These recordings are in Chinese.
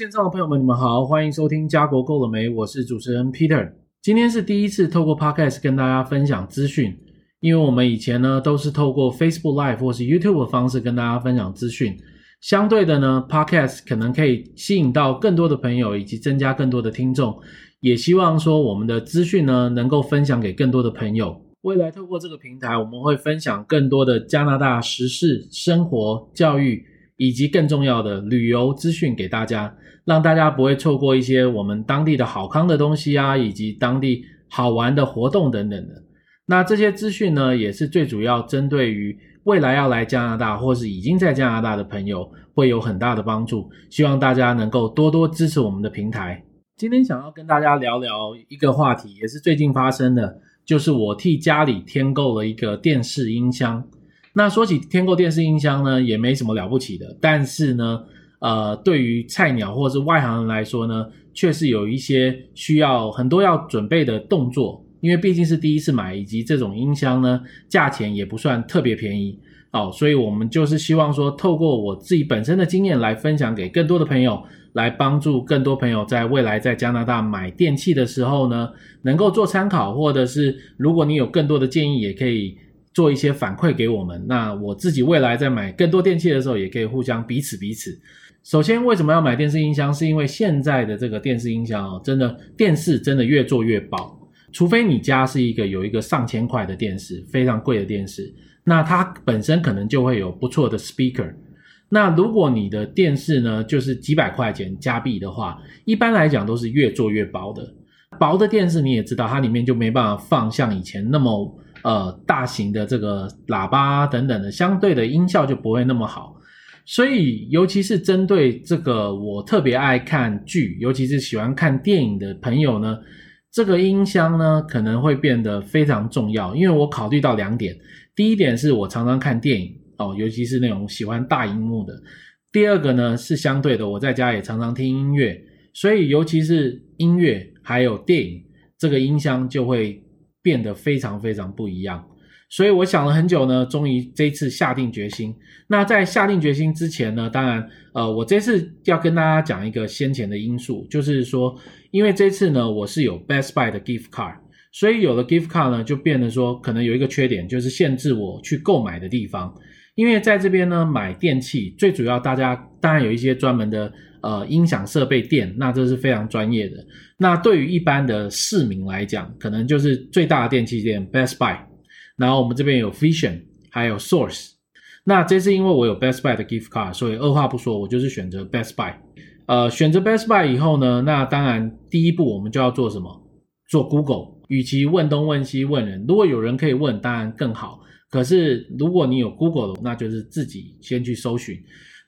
线上的朋友们，你们好，欢迎收听家国够了没？我是主持人 Peter。今天是第一次透过 Podcast 跟大家分享资讯，因为我们以前呢都是透过 Facebook Live 或是 YouTube 的方式跟大家分享资讯。相对的呢，Podcast 可能可以吸引到更多的朋友，以及增加更多的听众。也希望说我们的资讯呢能够分享给更多的朋友。未来透过这个平台，我们会分享更多的加拿大时事、生活、教育，以及更重要的旅游资讯给大家，让大家不会错过一些我们当地的好康的东西啊，以及当地好玩的活动等等的。那这些资讯呢，也是最主要针对于未来要来加拿大或是已经在加拿大的朋友，会有很大的帮助。希望大家能够多多支持我们的平台。今天想要跟大家聊聊一个话题，也是最近发生的，就是我替家里添购了一个电视音箱。那说起天购电视音箱呢，也没什么了不起的，但是呢，呃，对于菜鸟或者是外行人来说呢，确实有一些需要很多要准备的动作，因为毕竟是第一次买，以及这种音箱呢，价钱也不算特别便宜哦，所以我们就是希望说，透过我自己本身的经验来分享给更多的朋友，来帮助更多朋友在未来在加拿大买电器的时候呢，能够做参考，或者是如果你有更多的建议，也可以。做一些反馈给我们，那我自己未来在买更多电器的时候，也可以互相彼此彼此。首先，为什么要买电视音箱？是因为现在的这个电视音箱哦，真的电视真的越做越薄，除非你家是一个有一个上千块的电视，非常贵的电视，那它本身可能就会有不错的 speaker。那如果你的电视呢，就是几百块钱加币的话，一般来讲都是越做越薄的。薄的电视你也知道，它里面就没办法放像以前那么。呃，大型的这个喇叭等等的，相对的音效就不会那么好。所以，尤其是针对这个我特别爱看剧，尤其是喜欢看电影的朋友呢，这个音箱呢可能会变得非常重要。因为我考虑到两点：第一点是我常常看电影哦，尤其是那种喜欢大荧幕的；第二个呢是相对的，我在家也常常听音乐，所以尤其是音乐还有电影，这个音箱就会。变得非常非常不一样，所以我想了很久呢，终于这一次下定决心。那在下定决心之前呢，当然，呃，我这次要跟大家讲一个先前的因素，就是说，因为这次呢，我是有 Best Buy 的 gift card，所以有了 gift card 呢，就变得说，可能有一个缺点，就是限制我去购买的地方。因为在这边呢，买电器最主要，大家当然有一些专门的呃音响设备店，那这是非常专业的。那对于一般的市民来讲，可能就是最大的电器店 Best Buy，然后我们这边有 Vision，还有 Source。那这次因为我有 Best Buy 的 gift card，所以二话不说，我就是选择 Best Buy。呃，选择 Best Buy 以后呢，那当然第一步我们就要做什么？做 Google。与其问东问西问人，如果有人可以问，当然更好。可是，如果你有 Google 的，那就是自己先去搜寻。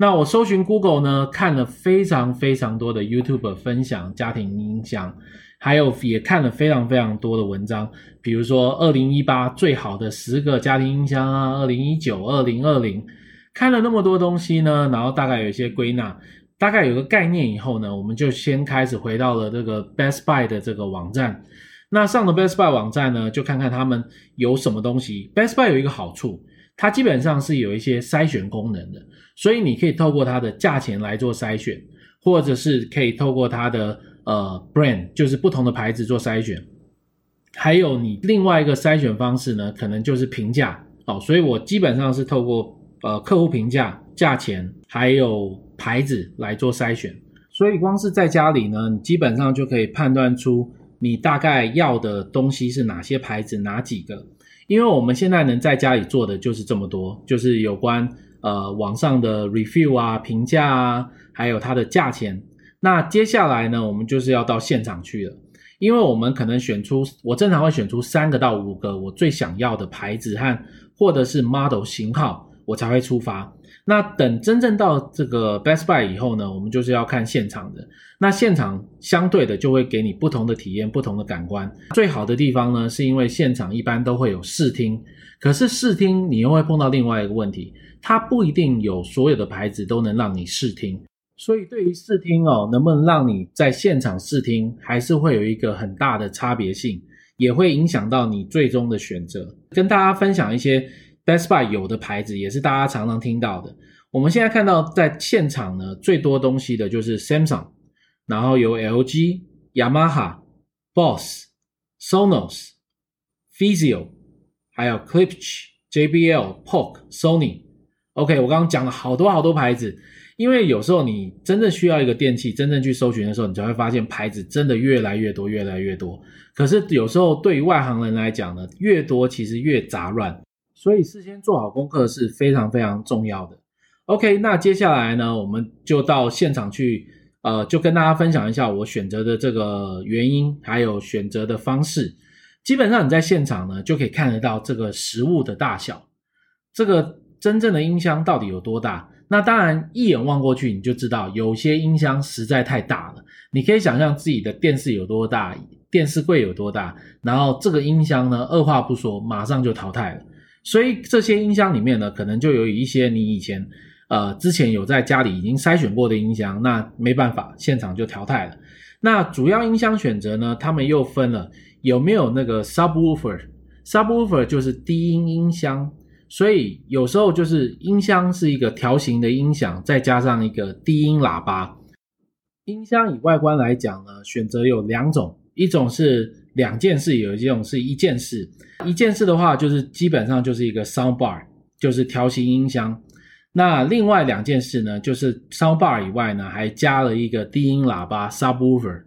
那我搜寻 Google 呢，看了非常非常多的 YouTube 分享家庭音箱，还有也看了非常非常多的文章，比如说二零一八最好的十个家庭音箱啊，二零一九、二零二零，看了那么多东西呢，然后大概有一些归纳，大概有个概念以后呢，我们就先开始回到了这个 Best Buy 的这个网站。那上了 Best Buy 网站呢，就看看他们有什么东西。Best Buy 有一个好处，它基本上是有一些筛选功能的，所以你可以透过它的价钱来做筛选，或者是可以透过它的呃 brand，就是不同的牌子做筛选。还有你另外一个筛选方式呢，可能就是评价哦。所以我基本上是透过呃客户评价、价钱还有牌子来做筛选。所以光是在家里呢，你基本上就可以判断出。你大概要的东西是哪些牌子，哪几个？因为我们现在能在家里做的就是这么多，就是有关呃网上的 review 啊、评价啊，还有它的价钱。那接下来呢，我们就是要到现场去了，因为我们可能选出，我正常会选出三个到五个我最想要的牌子和或者是 model 型号，我才会出发。那等真正到这个 Best Buy 以后呢，我们就是要看现场的。那现场相对的就会给你不同的体验、不同的感官。最好的地方呢，是因为现场一般都会有试听。可是试听你又会碰到另外一个问题，它不一定有所有的牌子都能让你试听。所以对于试听哦，能不能让你在现场试听，还是会有一个很大的差别性，也会影响到你最终的选择。跟大家分享一些。Best Buy 有的牌子也是大家常常听到的。我们现在看到在现场呢，最多东西的就是 Samsung，然后有 LG、Yamaha、Boss、Sonos、Physio，还有 Klipsch、JBL、Polk、Sony。OK，我刚刚讲了好多好多牌子，因为有时候你真正需要一个电器，真正去搜寻的时候，你才会发现牌子真的越来越多，越来越多。可是有时候对于外行人来讲呢，越多其实越杂乱，所以事先做好功课是非常非常重要的。OK，那接下来呢，我们就到现场去。呃，就跟大家分享一下我选择的这个原因，还有选择的方式。基本上你在现场呢，就可以看得到这个实物的大小，这个真正的音箱到底有多大。那当然，一眼望过去你就知道，有些音箱实在太大了。你可以想象自己的电视有多大，电视柜有多大，然后这个音箱呢，二话不说，马上就淘汰了。所以这些音箱里面呢，可能就有一些你以前。呃，之前有在家里已经筛选过的音箱，那没办法，现场就淘汰了。那主要音箱选择呢，他们又分了有没有那个 subwoofer，subwoofer 就是低音音箱，所以有时候就是音箱是一个条形的音响，再加上一个低音喇叭。音箱以外观来讲呢，选择有两种，一种是两件事，有一种是一件事。一件事的话，就是基本上就是一个 soundbar，就是条形音箱。那另外两件事呢，就是 soundbar 以外呢，还加了一个低音喇叭 subwoofer。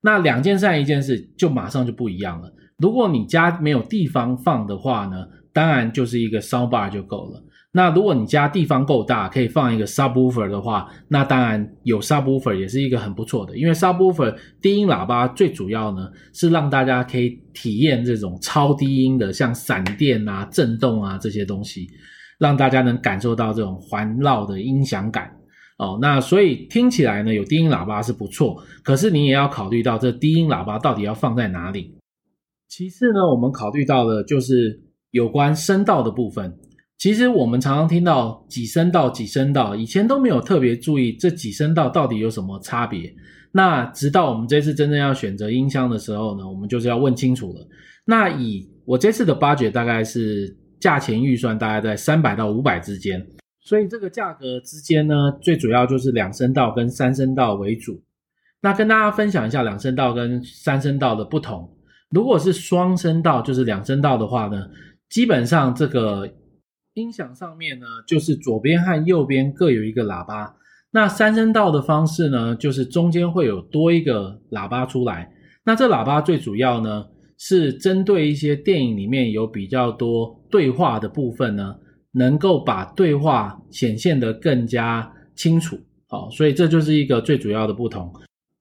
那两件事一件事，就马上就不一样了。如果你家没有地方放的话呢，当然就是一个 soundbar 就够了。那如果你家地方够大，可以放一个 subwoofer 的话，那当然有 subwoofer 也是一个很不错的。因为 subwoofer 低音喇叭最主要呢，是让大家可以体验这种超低音的，像闪电啊、震动啊这些东西。让大家能感受到这种环绕的音响感哦，那所以听起来呢，有低音喇叭是不错，可是你也要考虑到这低音喇叭到底要放在哪里。其次呢，我们考虑到的就是有关声道的部分。其实我们常常听到几声道、几声道，以前都没有特别注意这几声道到底有什么差别。那直到我们这次真正要选择音箱的时候呢，我们就是要问清楚了。那以我这次的 budget 大概是。价钱预算大概在三百到五百之间，所以这个价格之间呢，最主要就是两声道跟三声道为主。那跟大家分享一下两声道跟三声道的不同。如果是双声道，就是两声道的话呢，基本上这个音响上面呢，就是左边和右边各有一个喇叭。那三声道的方式呢，就是中间会有多一个喇叭出来。那这喇叭最主要呢，是针对一些电影里面有比较多对话的部分呢，能够把对话显现得更加清楚。好，所以这就是一个最主要的不同。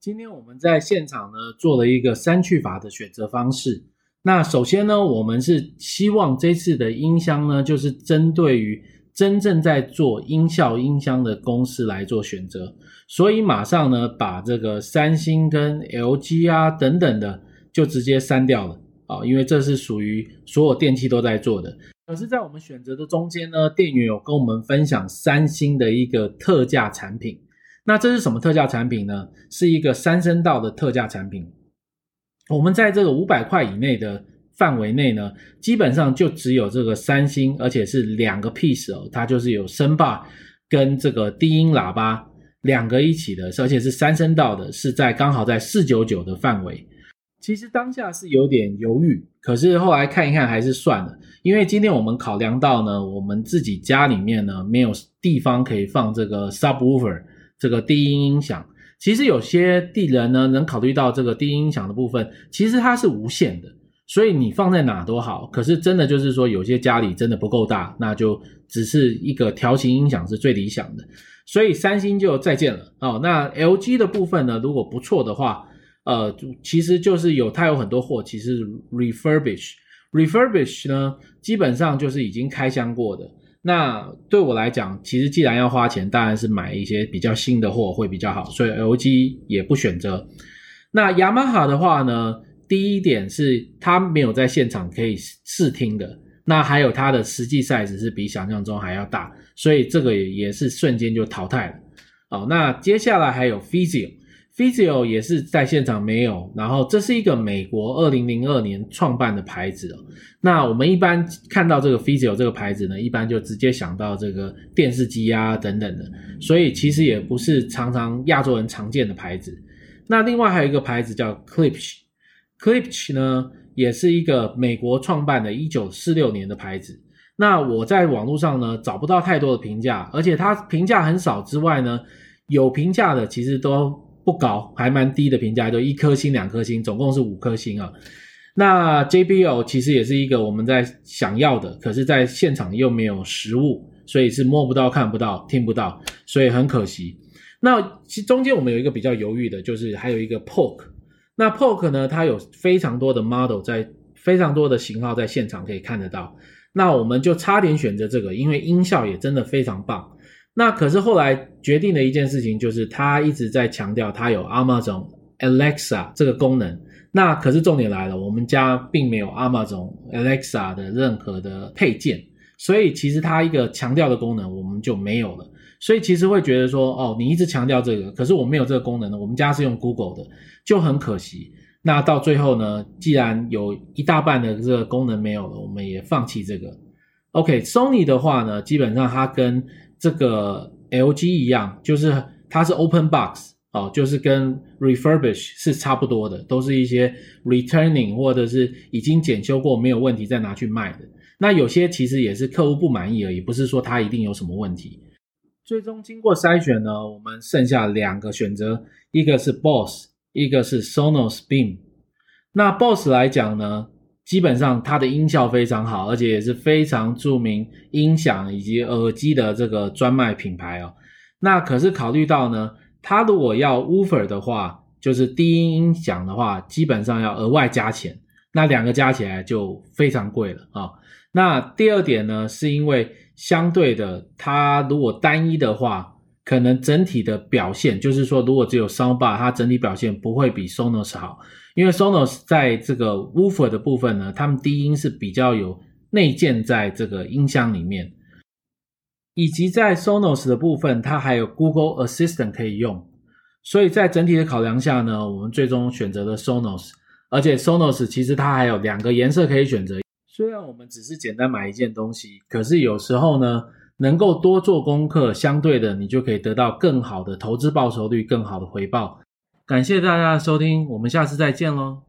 今天我们在现场呢，做了一个删去法的选择方式。那首先呢，我们是希望这次的音箱呢，就是针对于真正在做音效音箱的公司来做选择，所以马上呢，把这个三星跟 LG 啊等等的。就直接删掉了啊，因为这是属于所有电器都在做的。可是，在我们选择的中间呢，店员有跟我们分享三星的一个特价产品。那这是什么特价产品呢？是一个三声道的特价产品。我们在这个五百块以内的范围内呢，基本上就只有这个三星，而且是两个 piece 哦，它就是有声霸跟这个低音喇叭两个一起的，而且是三声道的，是在刚好在四九九的范围。其实当下是有点犹豫，可是后来看一看还是算了，因为今天我们考量到呢，我们自己家里面呢没有地方可以放这个 subwoofer 这个低音音响。其实有些地人呢能考虑到这个低音响的部分，其实它是无线的，所以你放在哪都好。可是真的就是说，有些家里真的不够大，那就只是一个条形音响是最理想的。所以三星就再见了哦。那 LG 的部分呢，如果不错的话。呃，其实就是有，它有很多货，其实 refurbish，refurbish 呢，基本上就是已经开箱过的。那对我来讲，其实既然要花钱，当然是买一些比较新的货会比较好，所以 LG 也不选择。那雅马哈的话呢，第一点是它没有在现场可以试听的，那还有它的实际 size 是比想象中还要大，所以这个也也是瞬间就淘汰了。好，那接下来还有 Physio。Physio 也是在现场没有，然后这是一个美国二零零二年创办的牌子哦。那我们一般看到这个 Physio 这个牌子呢，一般就直接想到这个电视机啊等等的，所以其实也不是常常亚洲人常见的牌子。那另外还有一个牌子叫 Clips，Clips 呢也是一个美国创办的1946年的牌子。那我在网络上呢找不到太多的评价，而且它评价很少之外呢，有评价的其实都不高，还蛮低的评价，就一颗星、两颗星，总共是五颗星啊。那 JBL 其实也是一个我们在想要的，可是在现场又没有实物，所以是摸不到、看不到、听不到，所以很可惜。那其中间我们有一个比较犹豫的，就是还有一个 Poke。那 Poke 呢，它有非常多的 model 在，非常多的型号在现场可以看得到。那我们就差点选择这个，因为音效也真的非常棒。那可是后来决定的一件事情就是，他一直在强调它有 Amazon Alexa 这个功能。那可是重点来了，我们家并没有 Amazon Alexa 的任何的配件，所以其实它一个强调的功能我们就没有了。所以其实会觉得说，哦，你一直强调这个，可是我没有这个功能呢。我们家是用 Google 的，就很可惜。那到最后呢，既然有一大半的这个功能没有了，我们也放弃这个。OK，Sony 的话呢，基本上它跟这个 LG 一样，就是它是 Open Box 哦，就是跟 Refurbish 是差不多的，都是一些 Returning 或者是已经检修过没有问题再拿去卖的。那有些其实也是客户不满意而已，不是说它一定有什么问题。最终经过筛选呢，我们剩下两个选择，一个是 Boss。一个是 Sonos Beam，那 Boss 来讲呢，基本上它的音效非常好，而且也是非常著名音响以及耳机的这个专卖品牌哦。那可是考虑到呢，它如果要 Woofer 的话，就是低音音响的话，基本上要额外加钱，那两个加起来就非常贵了啊。那第二点呢，是因为相对的，它如果单一的话。可能整体的表现，就是说，如果只有 Soundbar，它整体表现不会比 Sonos 好，因为 Sonos 在这个 Woofer 的部分呢，他们低音是比较有内建在这个音箱里面，以及在 Sonos 的部分，它还有 Google Assistant 可以用，所以在整体的考量下呢，我们最终选择了 Sonos，而且 Sonos 其实它还有两个颜色可以选择，虽然我们只是简单买一件东西，可是有时候呢。能够多做功课，相对的，你就可以得到更好的投资报酬率，更好的回报。感谢大家的收听，我们下次再见喽。